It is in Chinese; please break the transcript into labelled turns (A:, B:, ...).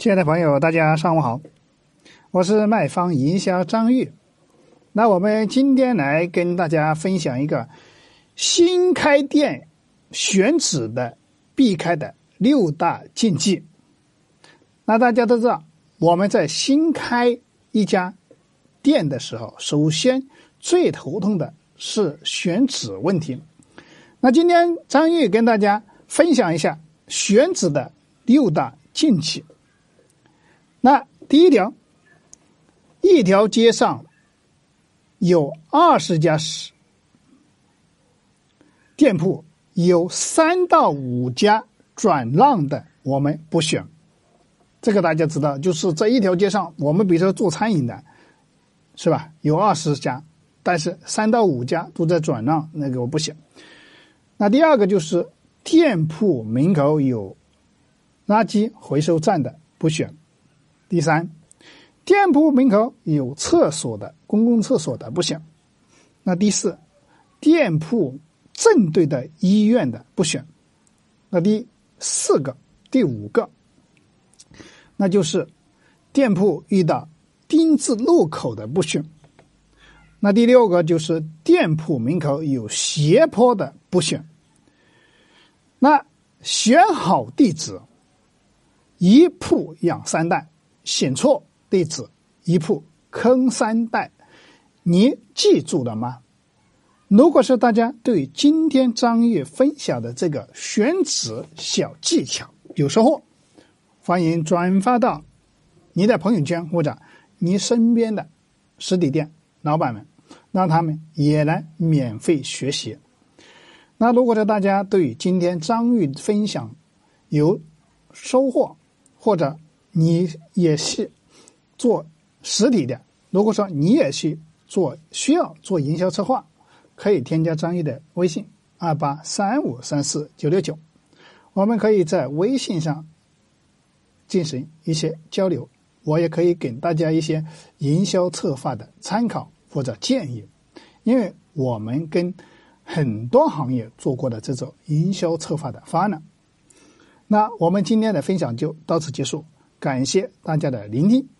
A: 亲爱的朋友，大家上午好，我是卖方营销张玉。那我们今天来跟大家分享一个新开店选址的避开的六大禁忌。那大家都知道，我们在新开一家店的时候，首先最头痛的是选址问题。那今天张玉跟大家分享一下选址的六大禁忌。那第一条，一条街上有二十家店铺，有三到五家转让的，我们不选。这个大家知道，就是在一条街上，我们比如说做餐饮的，是吧？有二十家，但是三到五家都在转让，那个我不选。那第二个就是店铺门口有垃圾回收站的，不选。第三，店铺门口有厕所的公共厕所的不选。那第四，店铺正对的医院的不选。那第四个、第五个，那就是店铺遇到丁字路口的不选。那第六个就是店铺门口有斜坡的不选。那选好地址，一铺养三代。选错地址，一铺坑三代，你记住了吗？如果是大家对今天张玉分享的这个选址小技巧有收获，欢迎转发到你的朋友圈或者你身边的实体店老板们，让他们也来免费学习。那如果说大家对今天张玉分享有收获，或者你也是做实体的。如果说你也去做需要做营销策划，可以添加张毅的微信二八三五三四九六九，我们可以在微信上进行一些交流。我也可以给大家一些营销策划的参考或者建议，因为我们跟很多行业做过的这种营销策划的方案。那我们今天的分享就到此结束。感谢大家的聆听。